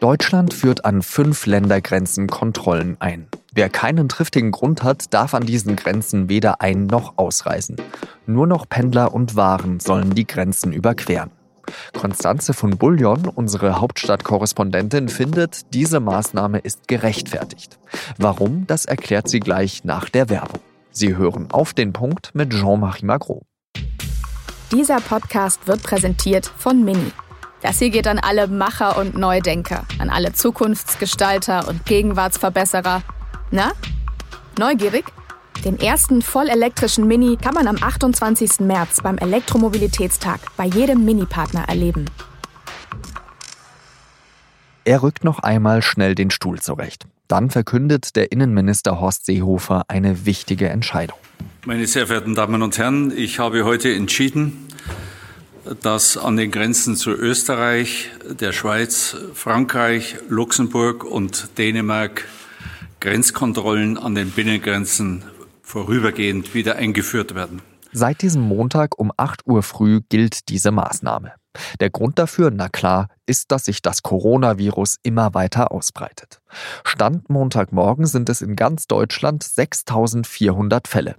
Deutschland führt an fünf Ländergrenzen Kontrollen ein. Wer keinen triftigen Grund hat, darf an diesen Grenzen weder ein- noch ausreisen. Nur noch Pendler und Waren sollen die Grenzen überqueren. Konstanze von Bullion, unsere Hauptstadtkorrespondentin, findet, diese Maßnahme ist gerechtfertigt. Warum, das erklärt sie gleich nach der Werbung. Sie hören auf den Punkt mit Jean-Marie Magro. Dieser Podcast wird präsentiert von Mini. Das hier geht an alle Macher und Neudenker, an alle Zukunftsgestalter und Gegenwartsverbesserer. Na? Neugierig? Den ersten vollelektrischen Mini kann man am 28. März beim Elektromobilitätstag bei jedem Mini-Partner erleben. Er rückt noch einmal schnell den Stuhl zurecht. Dann verkündet der Innenminister Horst Seehofer eine wichtige Entscheidung. Meine sehr verehrten Damen und Herren, ich habe heute entschieden, dass an den Grenzen zu Österreich, der Schweiz, Frankreich, Luxemburg und Dänemark Grenzkontrollen an den Binnengrenzen vorübergehend wieder eingeführt werden. Seit diesem Montag um 8 Uhr früh gilt diese Maßnahme. Der Grund dafür, na klar, ist, dass sich das Coronavirus immer weiter ausbreitet. Stand Montagmorgen sind es in ganz Deutschland 6400 Fälle.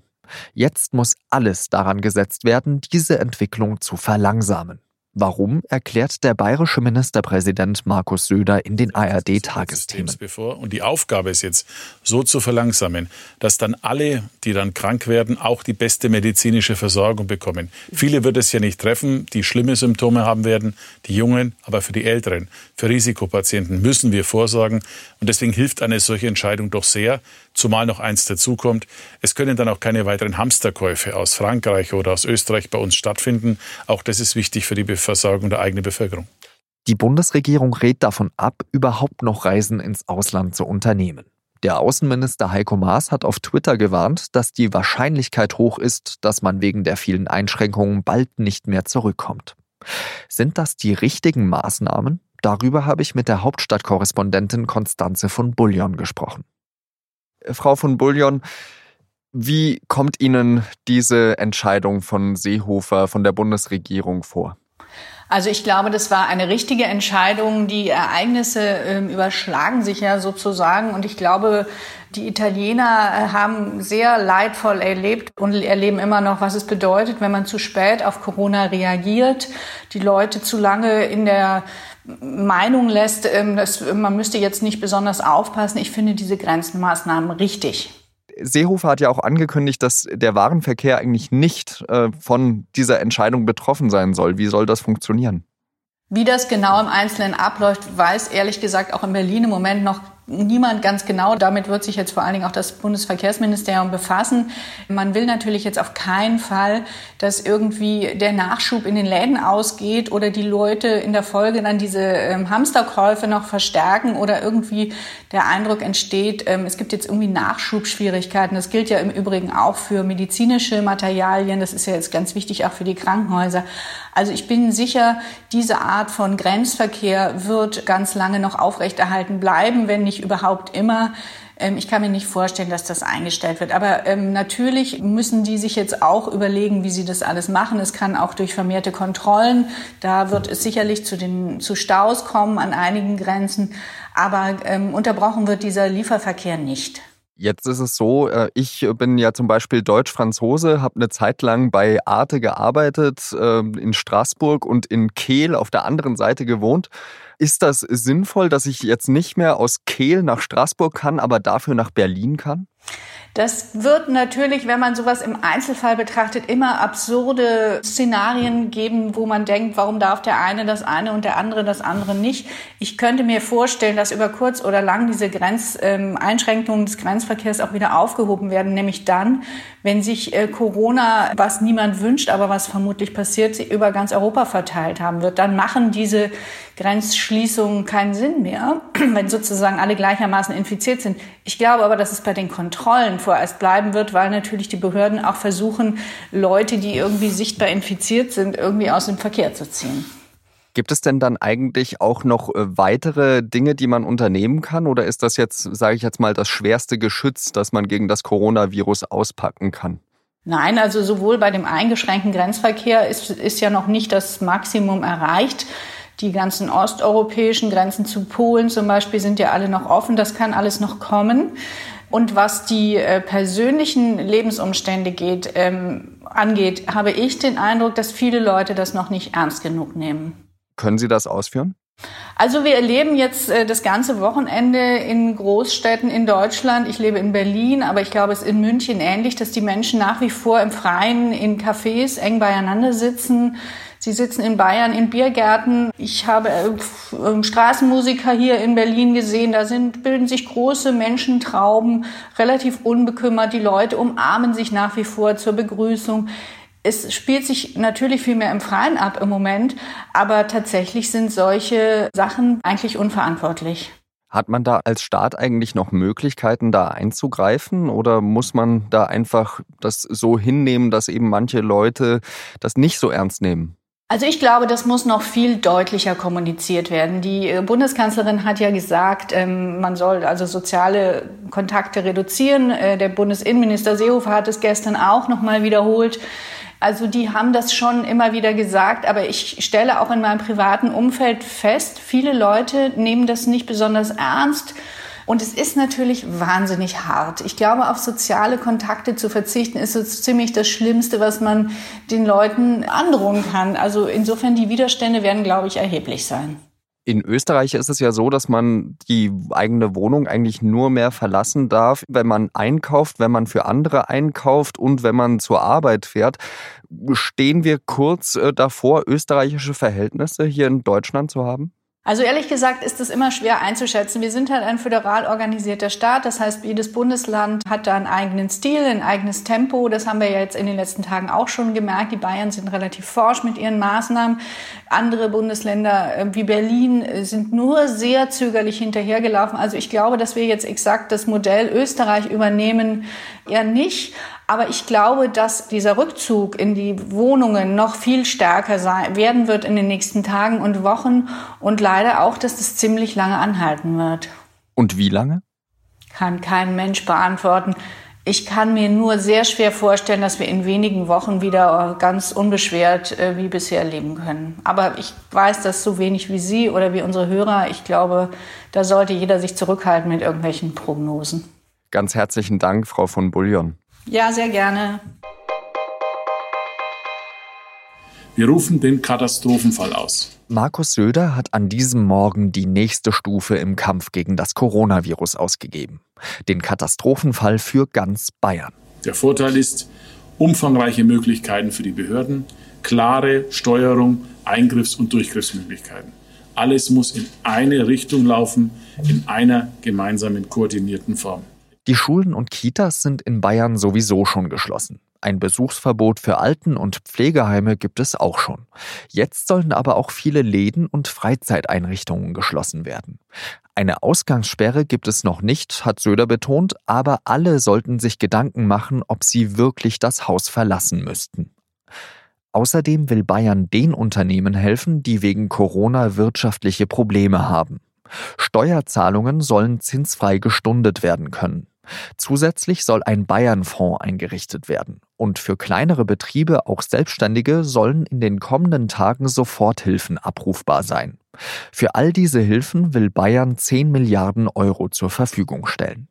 Jetzt muss alles daran gesetzt werden, diese Entwicklung zu verlangsamen. Warum, erklärt der bayerische Ministerpräsident Markus Söder in den ARD-Tagesthemen. Und die Aufgabe ist jetzt, so zu verlangsamen, dass dann alle, die dann krank werden, auch die beste medizinische Versorgung bekommen. Viele wird es ja nicht treffen, die schlimme Symptome haben werden, die Jungen, aber für die Älteren, für Risikopatienten müssen wir vorsorgen. Und deswegen hilft eine solche Entscheidung doch sehr, zumal noch eins dazukommt. Es können dann auch keine weiteren Hamsterkäufe aus Frankreich oder aus Österreich bei uns stattfinden. Auch das ist wichtig für die Versorgung der eigenen Bevölkerung. Die Bundesregierung rät davon ab, überhaupt noch Reisen ins Ausland zu unternehmen. Der Außenminister Heiko Maas hat auf Twitter gewarnt, dass die Wahrscheinlichkeit hoch ist, dass man wegen der vielen Einschränkungen bald nicht mehr zurückkommt. Sind das die richtigen Maßnahmen? Darüber habe ich mit der Hauptstadtkorrespondentin Konstanze von Bullion gesprochen. Frau von Bullion, wie kommt Ihnen diese Entscheidung von Seehofer, von der Bundesregierung vor? Also ich glaube, das war eine richtige Entscheidung. Die Ereignisse äh, überschlagen sich ja sozusagen. Und ich glaube, die Italiener äh, haben sehr leidvoll erlebt und erleben immer noch, was es bedeutet, wenn man zu spät auf Corona reagiert, die Leute zu lange in der Meinung lässt, ähm, dass man müsste jetzt nicht besonders aufpassen. Ich finde diese Grenzenmaßnahmen richtig. Seehofer hat ja auch angekündigt, dass der Warenverkehr eigentlich nicht äh, von dieser Entscheidung betroffen sein soll. Wie soll das funktionieren? Wie das genau im Einzelnen abläuft, weiß ehrlich gesagt auch in Berlin im Moment noch niemand ganz genau. Damit wird sich jetzt vor allen Dingen auch das Bundesverkehrsministerium befassen. Man will natürlich jetzt auf keinen Fall, dass irgendwie der Nachschub in den Läden ausgeht oder die Leute in der Folge dann diese ähm, Hamsterkäufe noch verstärken oder irgendwie der Eindruck entsteht, ähm, es gibt jetzt irgendwie Nachschubschwierigkeiten. Das gilt ja im Übrigen auch für medizinische Materialien. Das ist ja jetzt ganz wichtig auch für die Krankenhäuser. Also ich bin sicher, diese Art von Grenzverkehr wird ganz lange noch aufrechterhalten bleiben, wenn nicht überhaupt immer. Ähm, ich kann mir nicht vorstellen, dass das eingestellt wird. Aber ähm, natürlich müssen die sich jetzt auch überlegen, wie sie das alles machen. Es kann auch durch vermehrte Kontrollen. Da wird es sicherlich zu den zu Staus kommen an einigen Grenzen. Aber ähm, unterbrochen wird dieser Lieferverkehr nicht. Jetzt ist es so, äh, ich bin ja zum Beispiel Deutsch-Franzose, habe eine Zeit lang bei Arte gearbeitet, ähm, in Straßburg und in Kehl auf der anderen Seite gewohnt. Ist das sinnvoll, dass ich jetzt nicht mehr aus Kehl nach Straßburg kann, aber dafür nach Berlin kann? Das wird natürlich, wenn man sowas im Einzelfall betrachtet, immer absurde Szenarien geben, wo man denkt, warum darf der eine das eine und der andere das andere nicht. Ich könnte mir vorstellen, dass über kurz oder lang diese Grenzeinschränkungen ähm, des Grenzverkehrs auch wieder aufgehoben werden, nämlich dann, wenn sich äh, Corona, was niemand wünscht, aber was vermutlich passiert, über ganz Europa verteilt haben wird. Dann machen diese Grenzschließungen keinen Sinn mehr, wenn sozusagen alle gleichermaßen infiziert sind. Ich glaube aber, dass es bei den Kontrollen vorerst bleiben wird, weil natürlich die Behörden auch versuchen, Leute, die irgendwie sichtbar infiziert sind, irgendwie aus dem Verkehr zu ziehen. Gibt es denn dann eigentlich auch noch äh, weitere Dinge, die man unternehmen kann? Oder ist das jetzt, sage ich jetzt mal, das schwerste Geschütz, das man gegen das Coronavirus auspacken kann? Nein, also sowohl bei dem eingeschränkten Grenzverkehr ist, ist ja noch nicht das Maximum erreicht. Die ganzen osteuropäischen Grenzen zu Polen zum Beispiel sind ja alle noch offen. Das kann alles noch kommen. Und was die äh, persönlichen Lebensumstände geht, ähm, angeht, habe ich den Eindruck, dass viele Leute das noch nicht ernst genug nehmen. Können Sie das ausführen? Also wir erleben jetzt äh, das ganze Wochenende in Großstädten in Deutschland. Ich lebe in Berlin, aber ich glaube, es ist in München ähnlich, dass die Menschen nach wie vor im Freien in Cafés eng beieinander sitzen. Sie sitzen in Bayern in Biergärten. Ich habe äh, Straßenmusiker hier in Berlin gesehen. Da sind, bilden sich große Menschentrauben, relativ unbekümmert. Die Leute umarmen sich nach wie vor zur Begrüßung. Es spielt sich natürlich viel mehr im Freien ab im Moment, aber tatsächlich sind solche Sachen eigentlich unverantwortlich. Hat man da als Staat eigentlich noch Möglichkeiten, da einzugreifen oder muss man da einfach das so hinnehmen, dass eben manche Leute das nicht so ernst nehmen? Also ich glaube, das muss noch viel deutlicher kommuniziert werden. Die äh, Bundeskanzlerin hat ja gesagt, ähm, man soll also soziale Kontakte reduzieren. Äh, der Bundesinnenminister Seehofer hat es gestern auch noch mal wiederholt. Also die haben das schon immer wieder gesagt, aber ich stelle auch in meinem privaten Umfeld fest, viele Leute nehmen das nicht besonders ernst und es ist natürlich wahnsinnig hart. Ich glaube, auf soziale Kontakte zu verzichten, ist so ziemlich das Schlimmste, was man den Leuten androhen kann. Also insofern, die Widerstände werden, glaube ich, erheblich sein. In Österreich ist es ja so, dass man die eigene Wohnung eigentlich nur mehr verlassen darf, wenn man einkauft, wenn man für andere einkauft und wenn man zur Arbeit fährt. Stehen wir kurz äh, davor, österreichische Verhältnisse hier in Deutschland zu haben? Also ehrlich gesagt ist es immer schwer einzuschätzen. Wir sind halt ein föderal organisierter Staat. Das heißt, jedes Bundesland hat da einen eigenen Stil, ein eigenes Tempo. Das haben wir ja jetzt in den letzten Tagen auch schon gemerkt. Die Bayern sind relativ forsch mit ihren Maßnahmen. Andere Bundesländer äh, wie Berlin äh, sind nur sehr zögerlich hinterhergelaufen. Also ich glaube, dass wir jetzt exakt das Modell Österreich übernehmen, eher nicht. Aber ich glaube, dass dieser Rückzug in die Wohnungen noch viel stärker sein, werden wird in den nächsten Tagen und Wochen und leider auch, dass das ziemlich lange anhalten wird. Und wie lange? Kann kein Mensch beantworten. Ich kann mir nur sehr schwer vorstellen, dass wir in wenigen Wochen wieder ganz unbeschwert äh, wie bisher leben können. Aber ich weiß das so wenig wie Sie oder wie unsere Hörer. Ich glaube, da sollte jeder sich zurückhalten mit irgendwelchen Prognosen. Ganz herzlichen Dank, Frau von Bullion. Ja, sehr gerne. Wir rufen den Katastrophenfall aus. Markus Söder hat an diesem Morgen die nächste Stufe im Kampf gegen das Coronavirus ausgegeben. Den Katastrophenfall für ganz Bayern. Der Vorteil ist umfangreiche Möglichkeiten für die Behörden, klare Steuerung, Eingriffs- und Durchgriffsmöglichkeiten. Alles muss in eine Richtung laufen, in einer gemeinsamen koordinierten Form. Die Schulen und Kitas sind in Bayern sowieso schon geschlossen. Ein Besuchsverbot für Alten- und Pflegeheime gibt es auch schon. Jetzt sollen aber auch viele Läden und Freizeiteinrichtungen geschlossen werden. Eine Ausgangssperre gibt es noch nicht, hat Söder betont, aber alle sollten sich Gedanken machen, ob sie wirklich das Haus verlassen müssten. Außerdem will Bayern den Unternehmen helfen, die wegen Corona wirtschaftliche Probleme haben. Steuerzahlungen sollen zinsfrei gestundet werden können. Zusätzlich soll ein Bayernfonds eingerichtet werden. Und für kleinere Betriebe, auch Selbstständige, sollen in den kommenden Tagen Soforthilfen abrufbar sein. Für all diese Hilfen will Bayern 10 Milliarden Euro zur Verfügung stellen.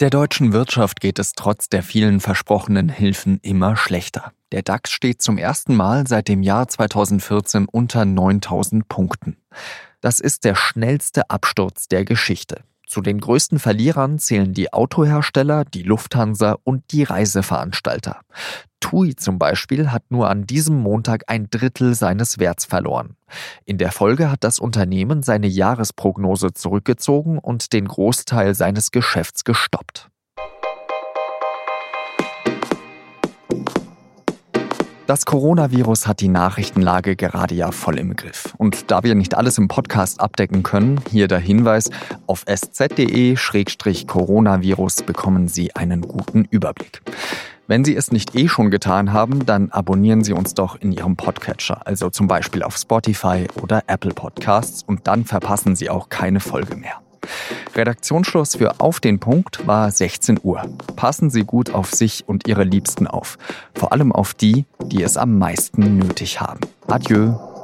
Der deutschen Wirtschaft geht es trotz der vielen versprochenen Hilfen immer schlechter. Der DAX steht zum ersten Mal seit dem Jahr 2014 unter 9000 Punkten. Das ist der schnellste Absturz der Geschichte. Zu den größten Verlierern zählen die Autohersteller, die Lufthansa und die Reiseveranstalter. TUI zum Beispiel hat nur an diesem Montag ein Drittel seines Werts verloren. In der Folge hat das Unternehmen seine Jahresprognose zurückgezogen und den Großteil seines Geschäfts gestoppt. Das Coronavirus hat die Nachrichtenlage gerade ja voll im Griff. Und da wir nicht alles im Podcast abdecken können, hier der Hinweis, auf sz.de-coronavirus bekommen Sie einen guten Überblick. Wenn Sie es nicht eh schon getan haben, dann abonnieren Sie uns doch in Ihrem Podcatcher, also zum Beispiel auf Spotify oder Apple Podcasts und dann verpassen Sie auch keine Folge mehr. Redaktionsschluss für Auf den Punkt war 16 Uhr. Passen Sie gut auf sich und Ihre Liebsten auf. Vor allem auf die, die es am meisten nötig haben. Adieu.